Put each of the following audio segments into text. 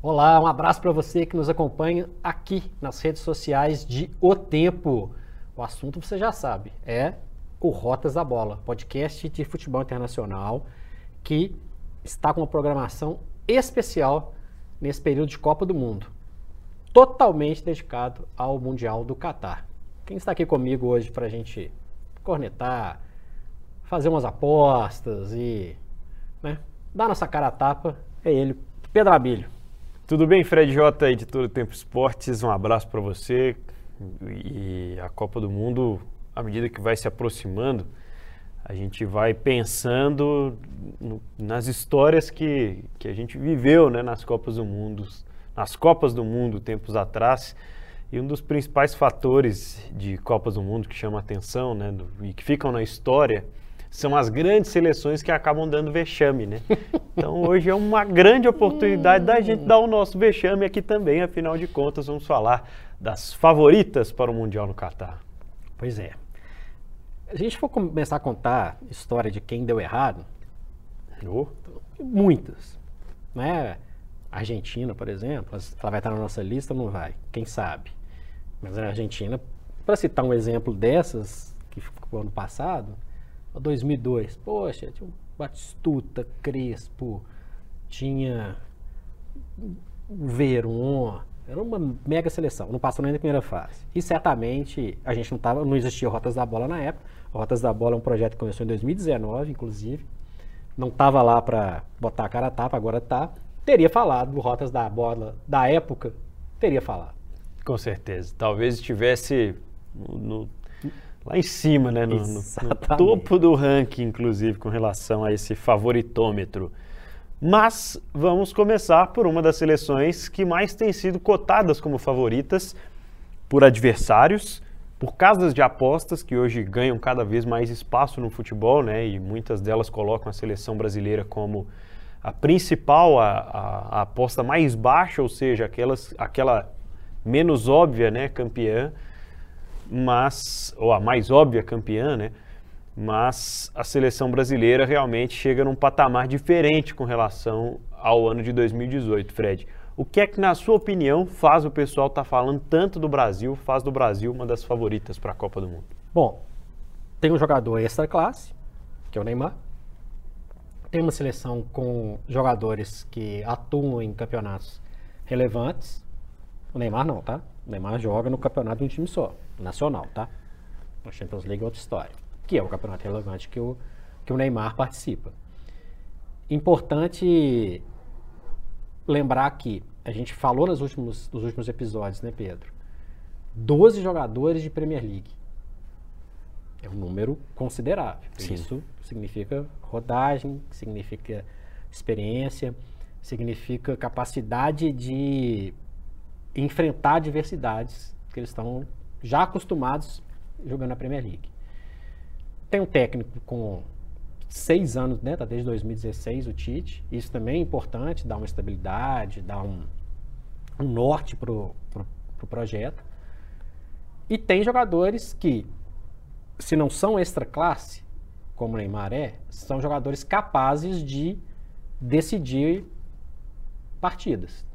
Olá, um abraço para você que nos acompanha aqui nas redes sociais de O Tempo. O assunto você já sabe, é o Rotas da Bola, podcast de futebol internacional que está com uma programação especial nesse período de Copa do Mundo, totalmente dedicado ao Mundial do Catar. Quem está aqui comigo hoje para a gente cornetar, fazer umas apostas e né, dar nossa cara a tapa é ele, Pedro Abílio. Tudo bem, Fred J, editor do Tempo Esportes, um abraço para você. E a Copa do Mundo, à medida que vai se aproximando, a gente vai pensando nas histórias que, que a gente viveu né, nas Copas do Mundo, nas Copas do Mundo tempos atrás. E um dos principais fatores de Copas do Mundo que chama atenção né, do, e que ficam na história são as grandes seleções que acabam dando vexame, né? Então hoje é uma grande oportunidade da gente dar o nosso vexame aqui também, afinal de contas vamos falar das favoritas para o Mundial no Catar. Pois é. A gente for começar a contar história de quem deu errado, oh. muitas, né? Argentina, por exemplo, ela vai estar na nossa lista ou não vai? Quem sabe? Mas a Argentina, para citar um exemplo dessas que ficou ano passado, 2002. Poxa, tinha o Batistuta, Crespo, tinha Veron, era uma mega seleção, não passou nem na primeira fase. E certamente a gente não tava, não existia Rotas da Bola na época. Rotas da Bola é um projeto que começou em 2019, inclusive. Não estava lá para botar a cara a tapa, agora tá. Teria falado do Rotas da Bola da época, teria falado. Com certeza. Talvez estivesse no lá em cima, né? No, no, no, topo do ranking, inclusive, com relação a esse favoritômetro. Mas vamos começar por uma das seleções que mais têm sido cotadas como favoritas por adversários, por casas de apostas que hoje ganham cada vez mais espaço no futebol, né? E muitas delas colocam a seleção brasileira como a principal, a, a, a aposta mais baixa, ou seja, aquelas, aquela menos óbvia, né, campeã mas ou a mais óbvia campeã, né? Mas a seleção brasileira realmente chega num patamar diferente com relação ao ano de 2018, Fred. O que é que, na sua opinião, faz o pessoal estar tá falando tanto do Brasil, faz do Brasil uma das favoritas para a Copa do Mundo? Bom, tem um jogador extra classe, que é o Neymar. Tem uma seleção com jogadores que atuam em campeonatos relevantes. O Neymar não, tá? O Neymar joga no campeonato de um time só nacional, tá? A Champions League é outra história, que é o campeonato relevante que o, que o Neymar participa. Importante lembrar que a gente falou nos últimos, nos últimos episódios, né, Pedro? 12 jogadores de Premier League. É um número considerável. Sim. Isso significa rodagem, significa experiência, significa capacidade de enfrentar adversidades que eles estão já acostumados jogando na Premier League. Tem um técnico com seis anos, né? Tá desde 2016 o Tite. Isso também é importante, dá uma estabilidade, dá um, um norte pro, pro, pro projeto. E tem jogadores que, se não são extra classe, como o Neymar é, são jogadores capazes de decidir partidas.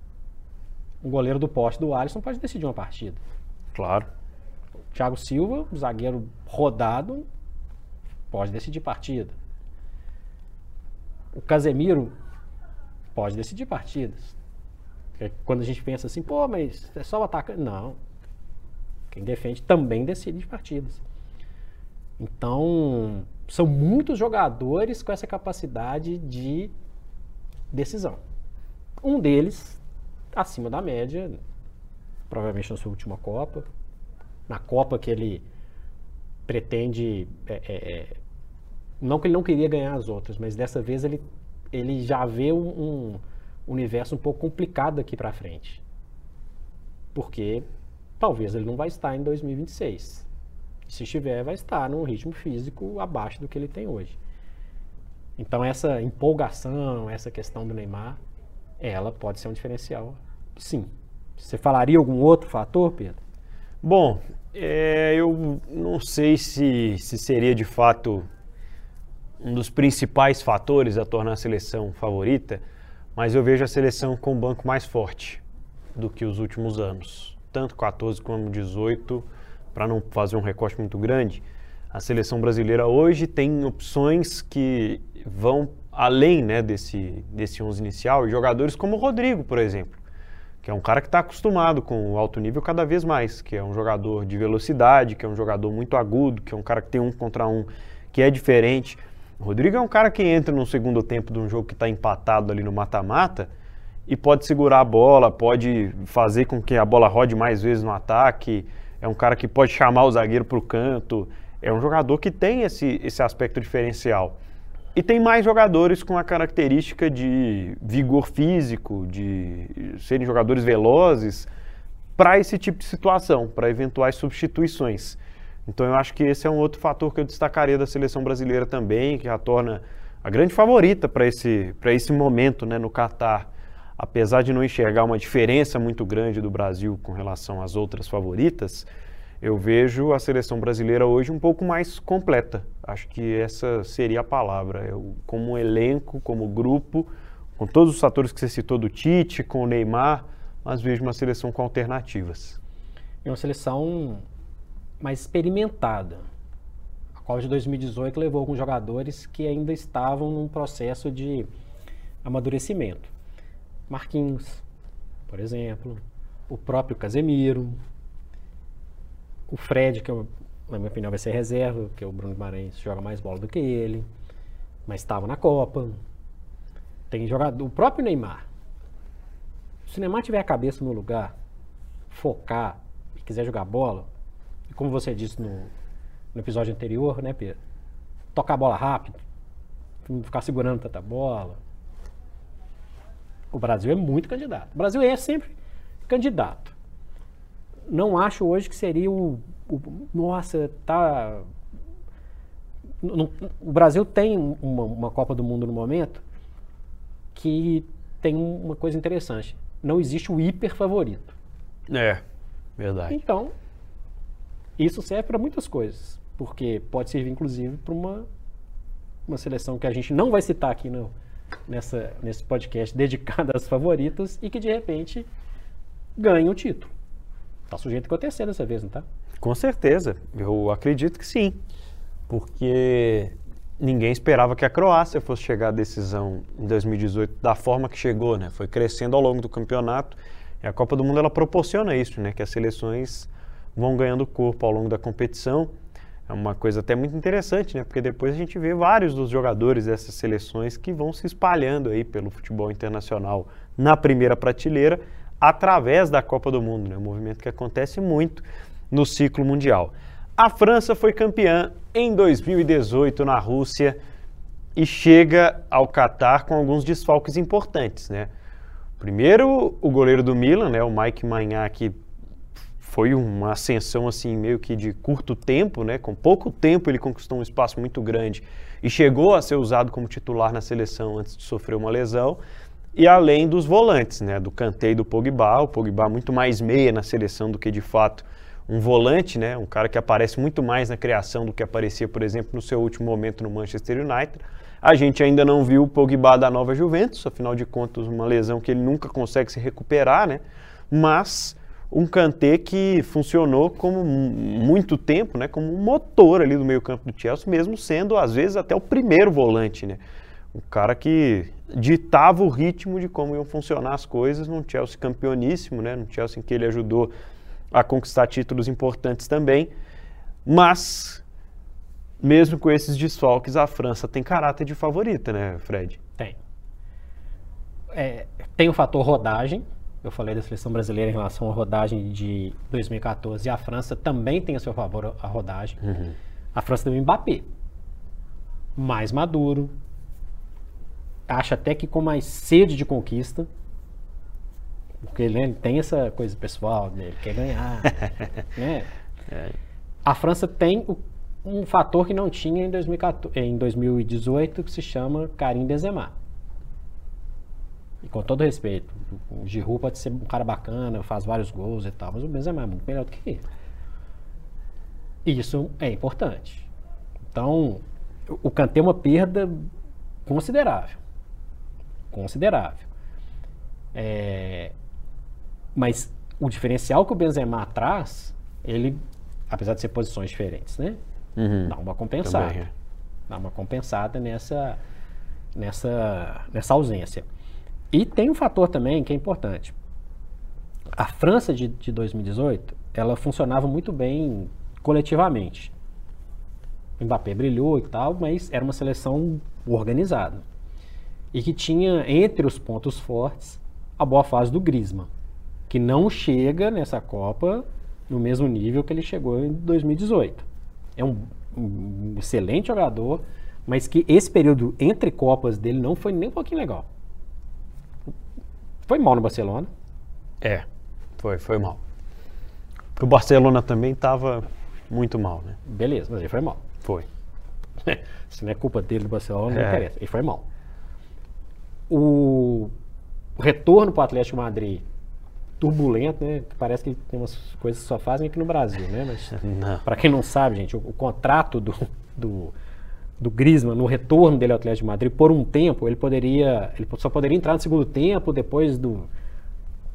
Um goleiro do poste do Alisson pode decidir uma partida. Claro. Thiago Silva, zagueiro rodado, pode decidir partida. O Casemiro pode decidir partidas. Quando a gente pensa assim, pô, mas é só o atacante. Não. Quem defende também decide partidas. Então, são muitos jogadores com essa capacidade de decisão. Um deles, acima da média, provavelmente na sua última Copa, na Copa que ele pretende. É, é, é, não que ele não queria ganhar as outras, mas dessa vez ele, ele já vê um, um universo um pouco complicado daqui para frente. Porque talvez ele não vai estar em 2026. Se estiver, vai estar num ritmo físico abaixo do que ele tem hoje. Então essa empolgação, essa questão do Neymar, ela pode ser um diferencial, sim. Você falaria algum outro fator, Pedro? Bom, é, eu não sei se, se seria de fato um dos principais fatores a tornar a seleção favorita, mas eu vejo a seleção com um banco mais forte do que os últimos anos, tanto 14 como 18, para não fazer um recorte muito grande. A seleção brasileira hoje tem opções que vão além né, desse, desse 11 inicial, jogadores como o Rodrigo, por exemplo, que é um cara que está acostumado com o alto nível cada vez mais, que é um jogador de velocidade, que é um jogador muito agudo, que é um cara que tem um contra um que é diferente. O Rodrigo é um cara que entra no segundo tempo de um jogo que está empatado ali no mata-mata e pode segurar a bola, pode fazer com que a bola rode mais vezes no ataque. É um cara que pode chamar o zagueiro para o canto. É um jogador que tem esse, esse aspecto diferencial. E tem mais jogadores com a característica de vigor físico, de serem jogadores velozes para esse tipo de situação, para eventuais substituições. Então eu acho que esse é um outro fator que eu destacaria da seleção brasileira também, que a torna a grande favorita para esse, esse momento né, no Catar. Apesar de não enxergar uma diferença muito grande do Brasil com relação às outras favoritas, eu vejo a seleção brasileira hoje um pouco mais completa. Acho que essa seria a palavra. Eu, como elenco, como grupo, com todos os fatores que você citou do Tite, com o Neymar, mas vejo uma seleção com alternativas. É uma seleção mais experimentada. A Copa de 2018 levou alguns jogadores que ainda estavam num processo de amadurecimento. Marquinhos, por exemplo, o próprio Casemiro, o Fred, que eu, na minha opinião vai ser reserva, porque o Bruno Guimarães joga mais bola do que ele, mas estava na Copa. Tem jogador, o próprio Neymar. Se o Neymar tiver a cabeça no lugar, focar e quiser jogar bola, e como você disse no, no episódio anterior, né, Pedro? Tocar a bola rápido, não ficar segurando tanta bola. O Brasil é muito candidato. O Brasil é sempre candidato não acho hoje que seria o, o nossa, tá no, o Brasil tem uma, uma, Copa do Mundo no momento que tem uma coisa interessante. Não existe o hiper favorito. É, verdade. Então, isso serve para muitas coisas. Porque pode servir, inclusive, para uma, uma seleção que a gente não vai citar aqui no, nessa, nesse podcast dedicado às favoritas e que, de repente, ganha o título. Está sujeito a acontecer dessa vez, não está? Com certeza, eu acredito que sim, porque ninguém esperava que a Croácia fosse chegar à decisão em 2018 da forma que chegou, né? Foi crescendo ao longo do campeonato e a Copa do Mundo ela proporciona isso, né? Que as seleções vão ganhando corpo ao longo da competição. É uma coisa até muito interessante, né? Porque depois a gente vê vários dos jogadores dessas seleções que vão se espalhando aí pelo futebol internacional na primeira prateleira através da Copa do Mundo, né? um movimento que acontece muito no ciclo mundial. A França foi campeã em 2018 na Rússia e chega ao Catar com alguns desfalques importantes, né? Primeiro, o goleiro do Milan, né, o Mike Maignan, que foi uma ascensão assim meio que de curto tempo, né? Com pouco tempo ele conquistou um espaço muito grande e chegou a ser usado como titular na seleção antes de sofrer uma lesão e além dos volantes, né, do Kanté e do Pogba, o Pogba muito mais meia na seleção do que de fato um volante, né, um cara que aparece muito mais na criação do que aparecia, por exemplo, no seu último momento no Manchester United. A gente ainda não viu o Pogba da nova Juventus, afinal de contas, uma lesão que ele nunca consegue se recuperar, né? Mas um Kanté que funcionou como muito tempo, né, como um motor ali do meio-campo do Chelsea, mesmo sendo às vezes até o primeiro volante, né? O cara que ditava o ritmo de como iam funcionar as coisas num Chelsea campeoníssimo, né? Num Chelsea em que ele ajudou a conquistar títulos importantes também. Mas, mesmo com esses desfalques, a França tem caráter de favorita, né, Fred? Tem. É, tem o fator rodagem. Eu falei da seleção brasileira em relação à rodagem de 2014 e a França também tem a seu favor a rodagem. Uhum. A França tem o Mbappé, mais maduro, acha até que com mais sede de conquista, porque ele, né, ele tem essa coisa pessoal, né, ele quer ganhar. né? É. A França tem o, um fator que não tinha em, 2014, em 2018, que se chama Karim Benzema. E com todo respeito, o Giroud pode ser um cara bacana, faz vários gols e tal, mas o Benzema é muito melhor do que ele. E isso é importante. Então, o Kanté é uma perda considerável considerável. É, mas o diferencial que o Benzema traz, ele, apesar de ser posições diferentes, né? Uhum. Dá uma compensada. Também, é. Dá uma compensada nessa, nessa, nessa ausência. E tem um fator também que é importante. A França de, de 2018, ela funcionava muito bem coletivamente. O Mbappé brilhou e tal, mas era uma seleção organizada. E que tinha entre os pontos fortes a boa fase do Griezmann, que não chega nessa Copa no mesmo nível que ele chegou em 2018. É um, um excelente jogador, mas que esse período entre Copas dele não foi nem um pouquinho legal. Foi mal no Barcelona. É, foi, foi mal. Porque o Barcelona também estava muito mal, né? Beleza, mas ele foi mal. Foi. Se não é culpa dele do Barcelona, não é. interessa. Ele foi mal. O retorno para o Atlético Madrid turbulento, né? Parece que tem umas coisas que só fazem aqui no Brasil, né? Mas para quem não sabe, gente, o, o contrato do, do, do Griezmann no retorno dele ao Atlético de Madrid, por um tempo, ele poderia, ele só poderia entrar no segundo tempo depois do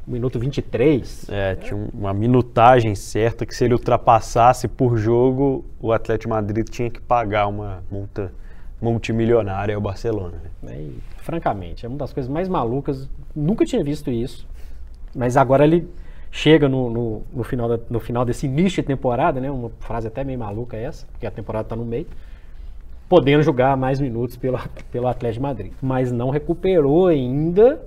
minuto 23. É, tinha uma minutagem certa que se ele ultrapassasse por jogo, o Atlético de Madrid tinha que pagar uma multa multimilionária ao Barcelona. Né? E, francamente, é uma das coisas mais malucas. Nunca tinha visto isso. Mas agora ele chega no, no, no, final, da, no final desse início de temporada, né? Uma frase até meio maluca essa, porque a temporada está no meio. Podendo jogar mais minutos pelo, pelo Atlético de Madrid. Mas não recuperou ainda.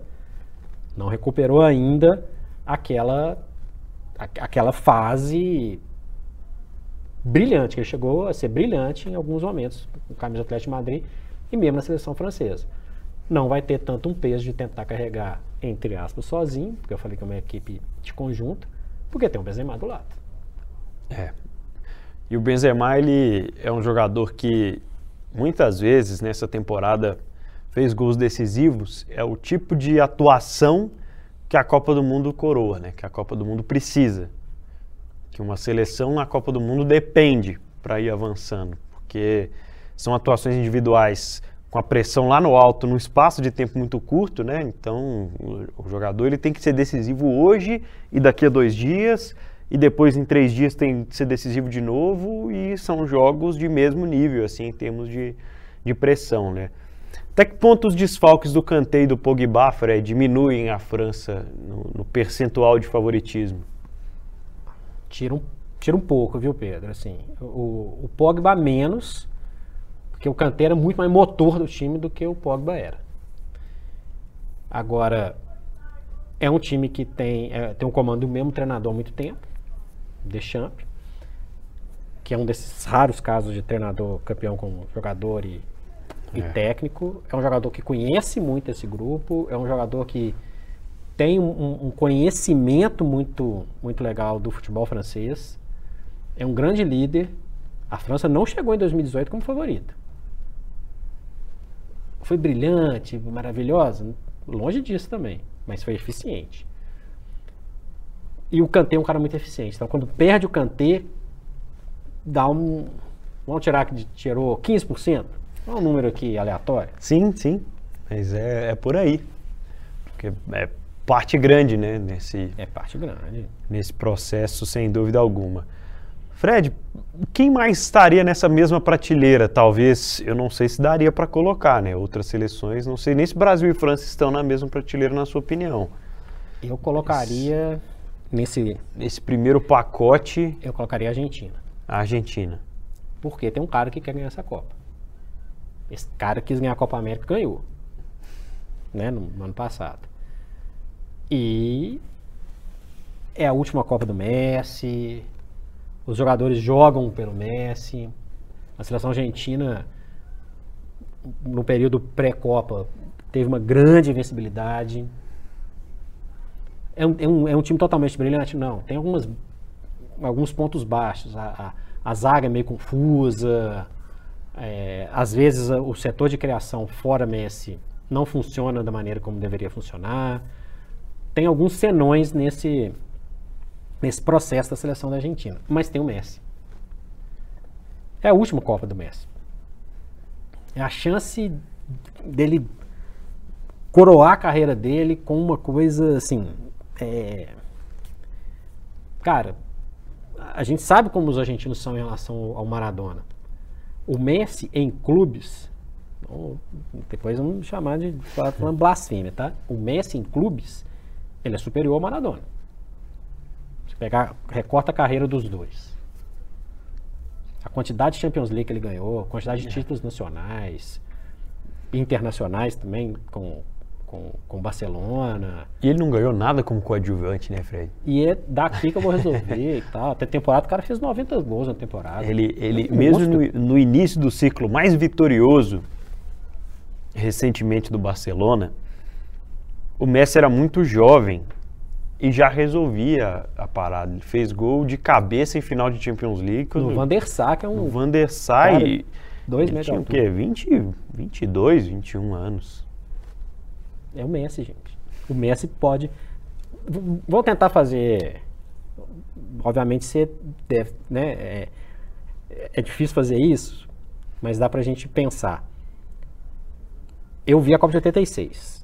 Não recuperou ainda aquela, aquela fase brilhante, que ele chegou a ser brilhante em alguns momentos no camisa do Atlético de Madrid e mesmo na seleção francesa. Não vai ter tanto um peso de tentar carregar entre aspas, sozinho, porque eu falei que é uma equipe de conjunto, porque tem o Benzema do lado. É. E o Benzema, ele é um jogador que muitas vezes nessa temporada fez gols decisivos, é o tipo de atuação que a Copa do Mundo coroa, né? Que a Copa do Mundo precisa. Que uma seleção na Copa do Mundo depende para ir avançando, porque são atuações individuais com a pressão lá no alto, num espaço de tempo muito curto, né? Então, o, jogador ele tem que ser decisivo hoje e daqui a dois dias, e depois em três dias tem que ser decisivo de novo, e são jogos de mesmo nível, assim, em termos de, de pressão, né? Até que ponto os desfalques do Kanté e do Pogba, Fred, diminuem a França no, no percentual de favoritismo? Tira um, tira um pouco, viu, Pedro? Assim, o, o Pogba menos, porque o Kanté era muito mais motor do time do que o Pogba era. Agora, é um time que tem, é, tem um comando do mesmo treinador há muito tempo, Deschamps, que é um desses raros casos de treinador campeão com jogador e, é. e técnico. É um jogador que conhece muito esse grupo, é um jogador que tem um, um, conhecimento muito, muito legal do futebol francês, é um grande líder. A França não chegou em 2018 como favorita foi brilhante, maravilhosa? Longe disso também, mas foi eficiente. E o Kanté é um cara muito eficiente. Então, quando perde o Kanté, dá um. Vamos tirar que tirou 15%? É um número aqui aleatório. Sim, sim. Mas é, é por aí. Porque é parte grande, né? Nesse, é parte grande. Nesse processo, sem dúvida alguma. Fred, quem mais estaria nessa mesma prateleira? Talvez, eu não sei se daria para colocar, né? Outras seleções, não sei nem se Brasil e França estão na mesma prateleira, na sua opinião. Eu colocaria nesse. Nesse primeiro pacote. Eu colocaria a Argentina. A Argentina. Porque tem um cara que quer ganhar essa Copa. Esse cara quis ganhar a Copa América ganhou. Né? No, no ano passado. E é a última Copa do Messi os jogadores jogam pelo Messi. A seleção argentina, no período pré-Copa, teve uma grande invencibilidade. É um, é, um, é um time totalmente brilhante? Não. Tem algumas, alguns pontos baixos. A, a, a zaga é meio confusa. É, às vezes o setor de criação fora Messi não funciona da maneira como deveria funcionar. Tem alguns senões nesse, nesse processo da seleção da Argentina. Mas tem o Messi. É a última Copa do Messi. É a chance dele coroar a carreira dele com uma coisa assim. É... Cara, a gente sabe como os argentinos são em relação ao Maradona. O Messi em clubes, depois vamos chamar de falando blasfêmia, tá? O Messi em clubes, ele é superior ao Maradona. Pegar, recorta a carreira dos dois. A quantidade de Champions League que ele ganhou, a quantidade de é. títulos nacionais, internacionais também, com, com, com Barcelona. E ele não ganhou nada como coadjuvante, né, Fred? E é daqui que eu vou resolver e tal. Até temporada o cara fez 90 gols na temporada. Ele, ele é mesmo no, no, início do ciclo mais vitorioso, recentemente do Barcelona, o Messi era muito jovem e já resolvia a parada. Ele fez gol de cabeça em final de Champions League. No Van der Sar, que é um... Van der Sar cara, e... Dois metros tinha o quê? 20, 22, 21 anos. É o Messi, gente. O Messi pode. Vou tentar fazer. Obviamente você deve, né? É, é difícil fazer isso, mas dá pra gente pensar. Eu vi a Copa de 86.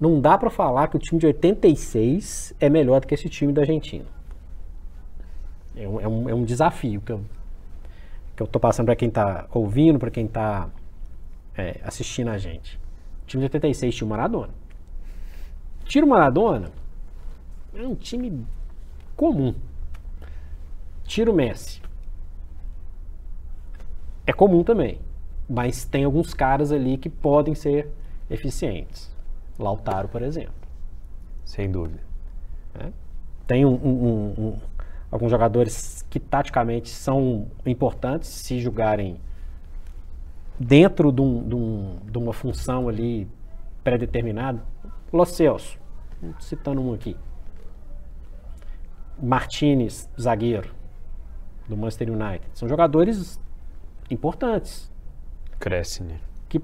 Não dá para falar que o time de 86 é melhor do que esse time da Argentina. É um, é um, é um desafio que eu, que eu tô passando para quem tá ouvindo, para quem tá é, assistindo a gente time de 86 tinha o Maradona. Tira o Maradona, é um time comum. Tira o Messi. É comum também. Mas tem alguns caras ali que podem ser eficientes. Lautaro, por exemplo. Sem dúvida. É. Tem um, um, um, alguns jogadores que taticamente são importantes se jogarem dentro de, de, de uma função ali pré-determinada, Los Celso, citando um aqui. Martinez, zagueiro do Manchester United. São jogadores importantes. Cresce, né? Que,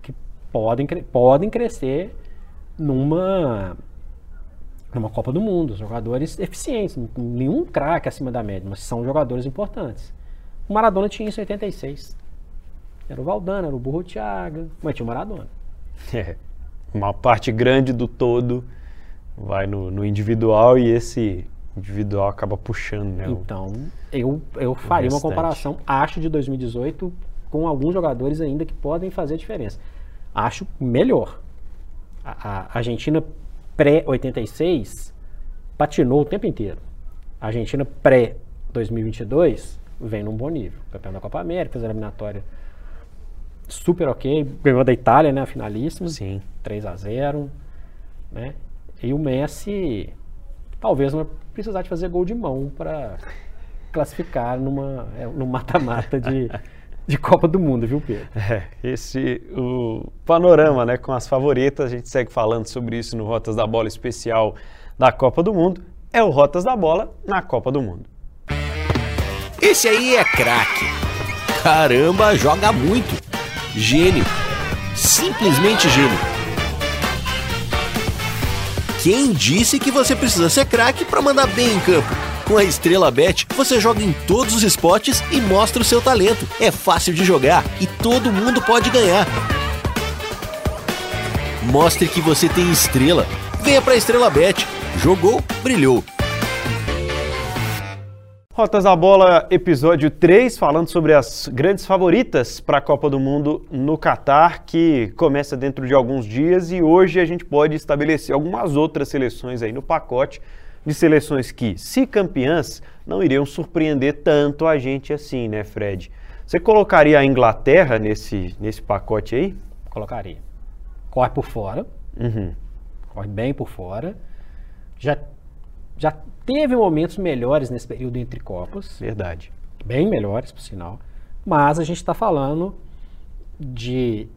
que podem, podem crescer numa, numa Copa do Mundo. Jogadores eficientes. Nenhum craque acima da média, mas são jogadores importantes. O Maradona tinha isso em 86. Era o Valdano, era o Burro Thiago, mas tinha o Maradona. É, uma parte grande do todo vai no, no individual e esse individual acaba puxando, né? Então, eu, eu faria uma comparação, acho, de 2018 com alguns jogadores ainda que podem fazer diferença. Acho melhor. A, a Argentina pré-86 patinou o tempo inteiro. A Argentina pré-2022 vem num bom nível. Campeão da Copa América, fez a eliminatória super ok. Ganhou da Itália, né? A finalíssima. Sim. 3 a 0 né? E o Messi talvez não precisar de fazer gol de mão para classificar numa, é, no mata-mata de, de Copa do Mundo, viu, Pedro? É, esse o panorama, né, com as favoritas, a gente segue falando sobre isso no Rotas da Bola especial da Copa do Mundo. É o Rotas da Bola na Copa do Mundo. Esse aí é craque. Caramba, joga muito. Gênio. Simplesmente gênio. Quem disse que você precisa ser craque para mandar bem em campo? Com a Estrela Bet, você joga em todos os esportes e mostra o seu talento. É fácil de jogar e todo mundo pode ganhar. Mostre que você tem estrela. Venha para a Estrela Bet. Jogou, brilhou. Rotas da Bola, episódio 3, falando sobre as grandes favoritas para a Copa do Mundo no Catar, que começa dentro de alguns dias e hoje a gente pode estabelecer algumas outras seleções aí no pacote de seleções que, se campeãs, não iriam surpreender tanto a gente assim, né, Fred? Você colocaria a Inglaterra nesse, nesse pacote aí? Colocaria. Corre por fora. Uhum. Corre bem por fora. Já, já teve momentos melhores nesse período entre Copas. Verdade. Bem melhores, por sinal. Mas a gente está falando de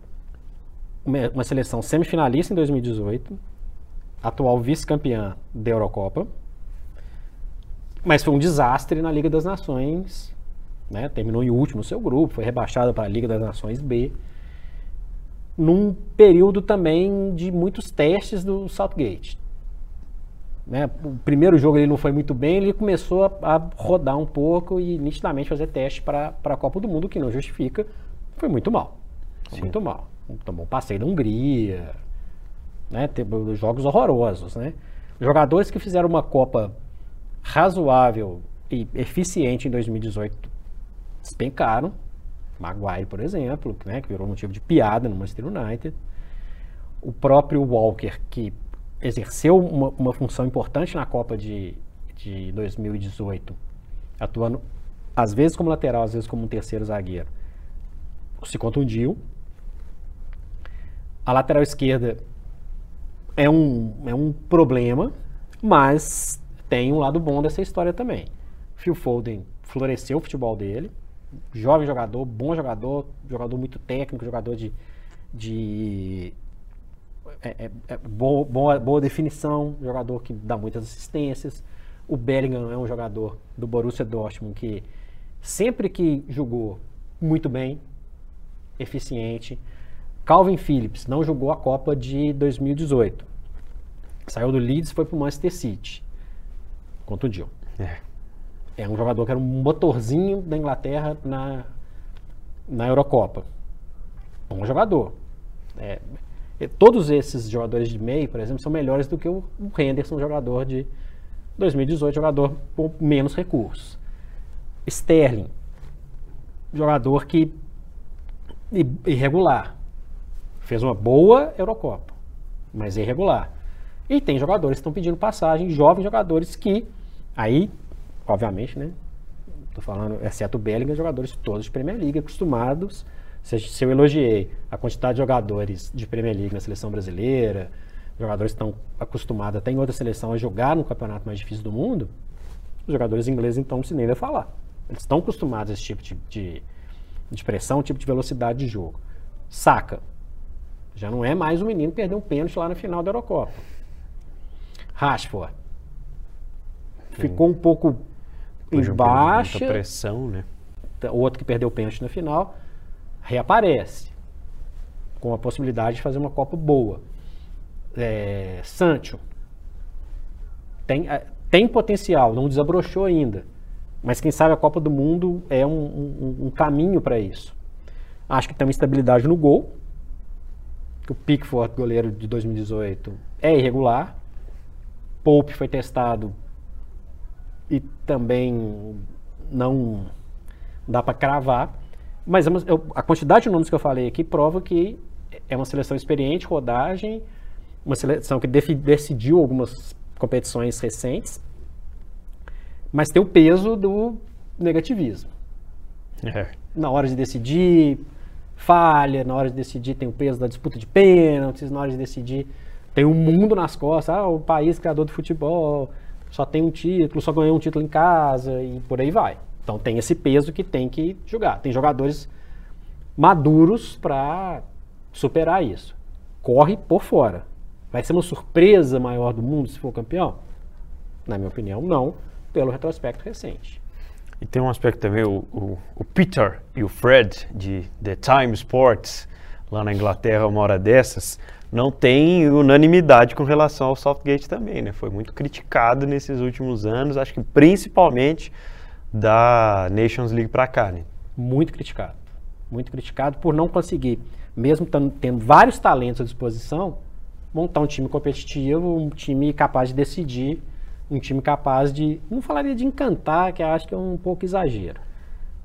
uma, uma, seleção semifinalista em 2018, atual vice-campeã da Eurocopa, mas foi um desastre na Liga das Nações, né? terminou em último no seu grupo, foi rebaixada para a Liga das Nações B, num período também de muitos testes do Southgate. Né? O primeiro jogo ele não foi muito bem, ele começou a, a rodar um pouco e nitidamente fazer teste para a Copa do Mundo, que não justifica. Foi muito mal. Foi muito mal. tomou um passeio da Hungria, né? Jogos horrorosos, né? Jogadores que fizeram uma Copa razoável e eficiente em 2018 despencaram. Maguire, por exemplo, né, que virou motivo de piada no Manchester United. O próprio Walker, que exerceu uma, uma função importante na Copa de, de 2018, atuando às vezes como lateral, às vezes como um terceiro zagueiro, se contundiu. A lateral esquerda é um, é um problema, mas tem um lado bom dessa história também. Phil Foden floresceu o futebol dele, jovem jogador, bom jogador, jogador muito técnico, jogador de, de é, é, é boa, boa, boa, definição, jogador que dá muitas assistências. O Bellingham é um jogador do Borussia Dortmund que sempre que jogou muito bem, eficiente. Calvin Phillips não jogou a Copa de 2018. Saiu do Leeds e foi para o Manchester City. Contundiu. É. é um jogador que era um motorzinho da Inglaterra na, na Eurocopa. Bom jogador. É, todos esses jogadores de meio, por exemplo, são melhores do que o, o Henderson, jogador de 2018, jogador com menos recursos. Sterling, jogador que irregular. Fez uma boa Eurocopa, mas irregular. E tem jogadores que estão pedindo passagem, jovens jogadores que, aí, obviamente, né? Tô falando, exceto o Bellingham, jogadores todos de Premier League, acostumados. Se, se eu elogiei a quantidade de jogadores de Premier League na seleção brasileira, jogadores estão acostumados até em outra seleção a jogar no campeonato mais difícil do mundo, os jogadores ingleses, então, se nem vai falar. Eles estão acostumados a esse tipo de, de, de pressão, tipo de velocidade de jogo. Saca. Já não é mais um menino que perdeu um pênalti lá na final da Eurocopa. Rashford. Ficou um pouco em baixa. Muita pressão, né? O outro que perdeu o pênalti na final reaparece com a possibilidade de fazer uma Copa boa. É, Sancho tem, é, tem potencial, não desabrochou ainda. Mas quem sabe a Copa do Mundo é um, um, um caminho para isso. Acho que tem uma estabilidade no gol. O Pickford, goleiro de 2018, é irregular. Pope foi testado e também não dá para cravar. Mas é a quantidade de nomes que eu falei aqui prova que é uma seleção experiente, rodagem, uma seleção que decidiu algumas competições recentes mas tem o peso do negativismo. É. Na hora de decidir, falha, na hora de decidir tem o peso da disputa de pênaltis, na hora de decidir tem um mundo nas costas, ah, o país criador do futebol, só tem um título, só ganhou um título em casa e por aí vai. Então tem esse peso que tem que jogar. Tem jogadores maduros para superar isso. Corre por fora. Vai ser uma surpresa maior do mundo se for campeão? Na minha opinião, não pelo retrospecto recente. E tem um aspecto também, o, o, o, Peter e o Fred, de The Time Sports, lá na Inglaterra, uma hora dessas, não tem unanimidade com relação ao Southgate também, né? Foi muito criticado nesses últimos anos, acho que principalmente da Nations League para cá, né? Muito criticado. Muito criticado por não conseguir, mesmo tendo vários talentos à disposição, montar um time competitivo, um time capaz de decidir um time capaz de, não falaria de encantar, que acho que é um pouco exagero,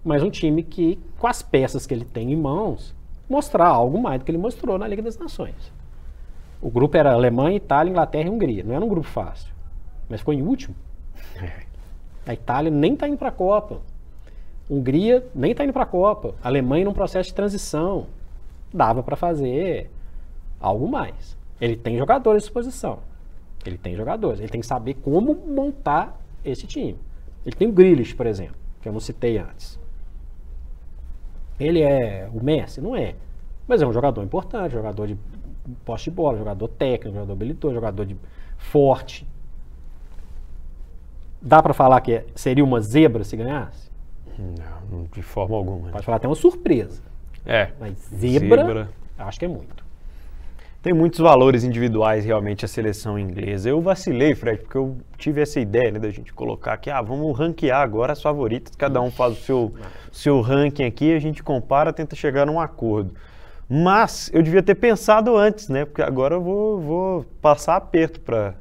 mas um time que, com as peças que ele tem em mãos, mostrar algo mais do que ele mostrou na Liga das Nações. O grupo era Alemanha, Itália, Inglaterra e Hungria. Não era um grupo fácil, mas ficou em último. A Itália nem está indo para a Copa. Hungria nem está indo para a Copa. Alemanha num processo de transição. Dava para fazer algo mais. Ele tem jogadores à disposição. Ele tem jogadores, ele tem que saber como montar esse time. Ele tem o Grealish, por exemplo, que eu não citei antes. Ele é o Messi? Não é. Mas é um jogador importante, jogador de poste de bola, jogador técnico, jogador habilidoso, jogador de forte. Dá para falar que seria uma zebra se ganhasse? Não, de forma alguma. Pode falar até uma surpresa. É. Mas zebra, zebra. acho que é muito tem muitos valores individuais realmente a seleção inglesa. Eu vacilei, Fred, porque eu tive essa ideia né, da gente colocar aqui, ah, vamos ranquear agora as favoritas, cada um faz o seu, seu ranking aqui, a gente compara, tenta chegar num acordo. Mas eu devia ter pensado antes, né? Porque agora eu vou, vou passar aperto para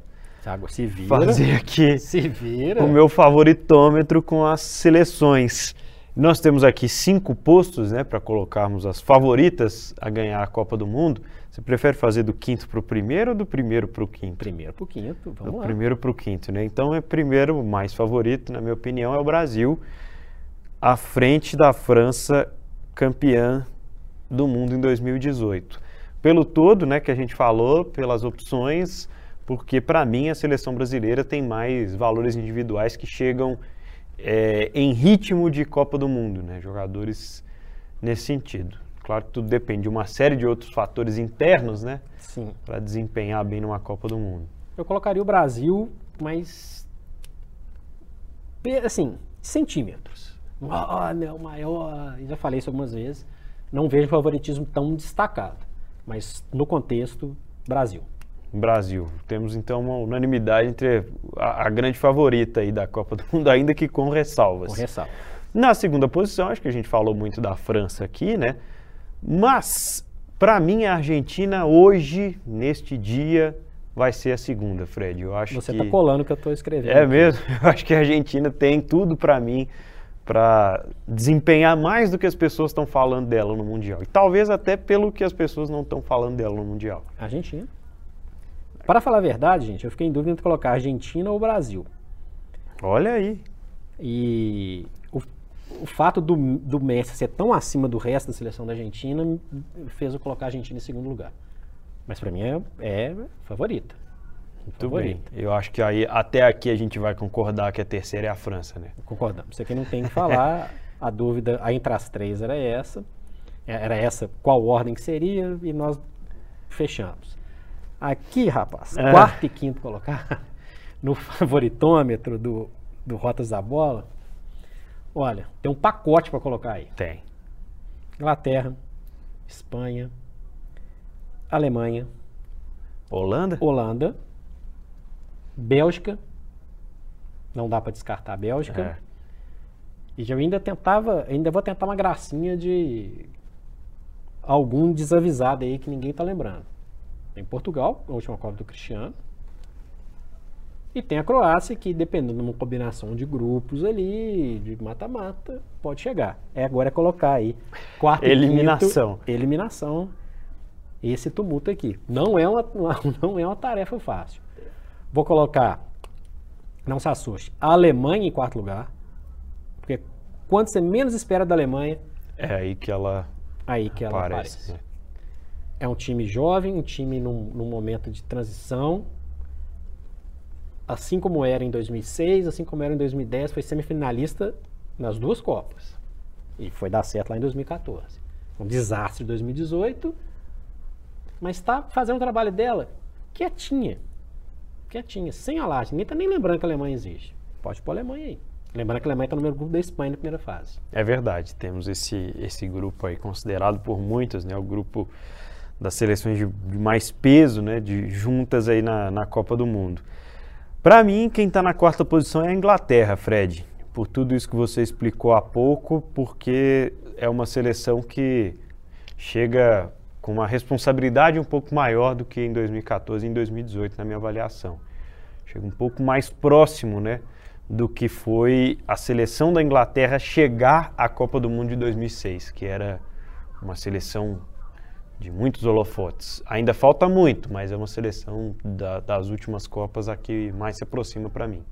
se vira. fazer aqui Se vira. o meu favoritômetro com as seleções. Nós temos aqui cinco postos, né, para colocarmos as favoritas a ganhar a Copa do Mundo. Você prefere fazer do quinto para o primeiro ou do primeiro para o quinto? Primeiro pro quinto, vamos do lá. primeiro para o quinto, né? Então, é primeiro, o mais favorito, na minha opinião, é o Brasil, à frente da França, campeã do mundo em 2018. Pelo todo, né, que a gente falou, pelas opções, porque para mim a seleção brasileira tem mais valores individuais que chegam é, em ritmo de Copa do Mundo, né? Jogadores nesse sentido. Claro que tudo depende de uma série de outros fatores internos, né? Sim. Para desempenhar bem numa Copa do Mundo. Eu colocaria o Brasil, mas. Assim, centímetros. Olha, o maior. Já falei isso algumas vezes. Não vejo favoritismo tão destacado. Mas no contexto, Brasil. Brasil. Temos então uma unanimidade entre a, a grande favorita aí da Copa do Mundo, ainda que com ressalvas. Com ressalva. Na segunda posição, acho que a gente falou muito da França aqui, né? Mas, para mim, a Argentina hoje, neste dia, vai ser a segunda, Fred. Eu acho Você que... está colando o que eu estou escrevendo. É aqui. mesmo? Eu acho que a Argentina tem tudo para mim para desempenhar mais do que as pessoas estão falando dela no Mundial. E talvez até pelo que as pessoas não estão falando dela no Mundial. Argentina. Para falar a verdade, gente, eu fiquei em dúvida entre colocar Argentina ou Brasil. Olha aí. E o, o fato do, do Messi ser tão acima do resto da seleção da Argentina fez eu colocar a Argentina em segundo lugar. Mas para mim é, é favorita. Muito Favorita. bem. Eu acho que aí até aqui a gente vai concordar que a terceira é a França, né? Concordamos. Isso aqui não tem que falar. a dúvida aí entre as três era essa. É, Era essa qual ordem que seria e nós fechamos. Aqui, rapaz, É. quarto e quinto colocar no favoritômetro do, do Rotas da Bola. Olha, tem um pacote para colocar aí. Tem. Inglaterra, Espanha, Alemanha, Holanda? Holanda, Bélgica. Não dá para descartar a Bélgica. É. E eu ainda tentava, ainda vou tentar uma gracinha de algum desavisado aí que ninguém tá lembrando. Tem Portugal, a última Copa do Cristiano. E tem a Croácia, que dependendo de uma combinação de grupos ali, de mata-mata, pode chegar. É agora é colocar aí quarto Eliminação. quinto, eliminação. Esse tumulto aqui. Não é uma, não é uma tarefa fácil. Vou colocar, não se assuste, a Alemanha em quarto lugar. Porque quando você menos espera da Alemanha, É aí que ela aí que ela aparece. aparece. É um time jovem, um time num, num momento de transição. Assim como era em 2006, assim como era em 2010, foi semifinalista nas duas Copas. E foi dar certo lá em 2014. Um desastre em 2018, mas está fazendo o trabalho dela quietinha. Quietinha, sem alarde. Ninguém está nem lembrando que a Alemanha existe. Pode pôr a Alemanha aí. Lembrando que a Alemanha está no mesmo grupo da Espanha na primeira fase. É verdade, temos esse, esse grupo aí considerado por muitos, né, o grupo das seleções de, mais peso, né, de juntas aí na, na Copa do Mundo. Para mim, quem está na quarta posição é a Inglaterra, Fred, por tudo isso que você explicou há pouco, porque é uma seleção que chega com uma responsabilidade um pouco maior do que em 2014 e em 2018 na minha avaliação. Chega um pouco mais próximo, né, do que foi a seleção da Inglaterra chegar à Copa do Mundo de 2006, que era uma seleção de muitos holofotes. Ainda falta muito, mas é uma seleção da- das últimas Copas a que mais se aproxima para mim.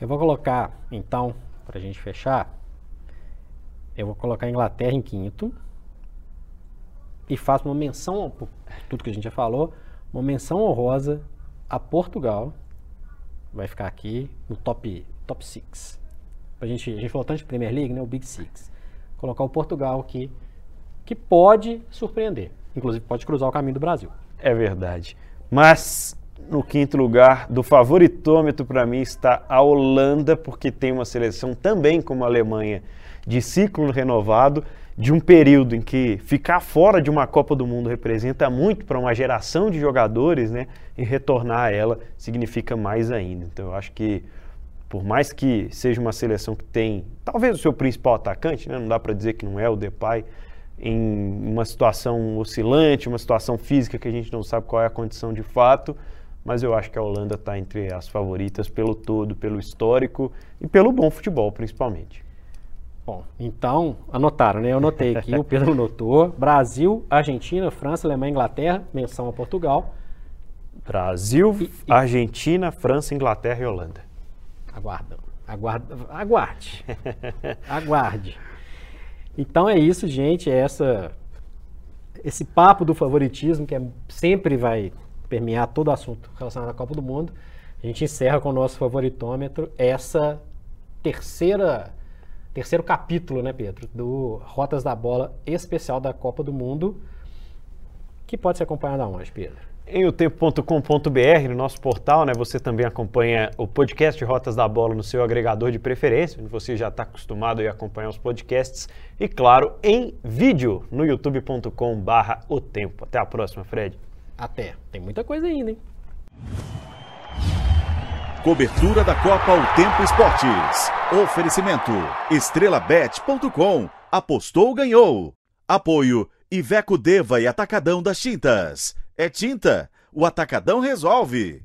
Eu vou colocar, então, para a gente fechar, eu vou colocar a Inglaterra em quinto e faço uma menção, por tudo que a gente já falou, uma menção honrosa a Portugal. Vai ficar aqui no top top six. A gente, a gente falou tanto de Premier League, né, o Big Six. Colocar o Portugal aqui, que pode surpreender. Inclusive pode cruzar o caminho do Brasil. É verdade. Mas no quinto lugar do favoritômetro para mim está a Holanda, porque tem uma seleção também como a Alemanha de ciclo renovado, de um período em que ficar fora de uma Copa do Mundo representa muito para uma geração de jogadores, né? E retornar a ela significa mais ainda. Então eu acho que por mais que seja uma seleção que tem talvez o seu principal atacante, né? não dá para dizer que não é o Depay, em uma situação oscilante, uma situação física que a gente não sabe qual é a condição de fato, mas eu acho que a Holanda está entre as favoritas pelo todo, pelo histórico e pelo bom futebol, principalmente. Bom, então, anotaram, né? Eu anotei aqui, o Pedro anotou. Brasil, Argentina, França, Alemanha, Inglaterra, menção a Portugal. Brasil, e, e... Argentina, França, Inglaterra e Holanda. Aguarda, aguarda, aguarde. aguarde. Então é isso, gente. É essa, esse papo do favoritismo que é, sempre vai permear todo assunto relacionado à Copa do Mundo. A gente encerra com o nosso favoritômetro essa terceira terceiro capítulo, né, Pedro, do Rotas da Bola especial da Copa do Mundo, que pode ser acompanhado aonde, Pedro? Em otempo.com.br, no nosso portal, né, você também acompanha o podcast Rotas da Bola no seu agregador de preferência, onde você já está acostumado a acompanhar os podcasts. E, claro, em vídeo no youtube.com.br o tempo. Até a próxima, Fred. Até. Tem muita coisa ainda, hein? Cobertura da Copa O Tempo Esportes. Oferecimento: estrelabet.com. Apostou, ganhou. Apoio: Iveco Deva e Atacadão das Tintas. É tinta, o Atacadão resolve.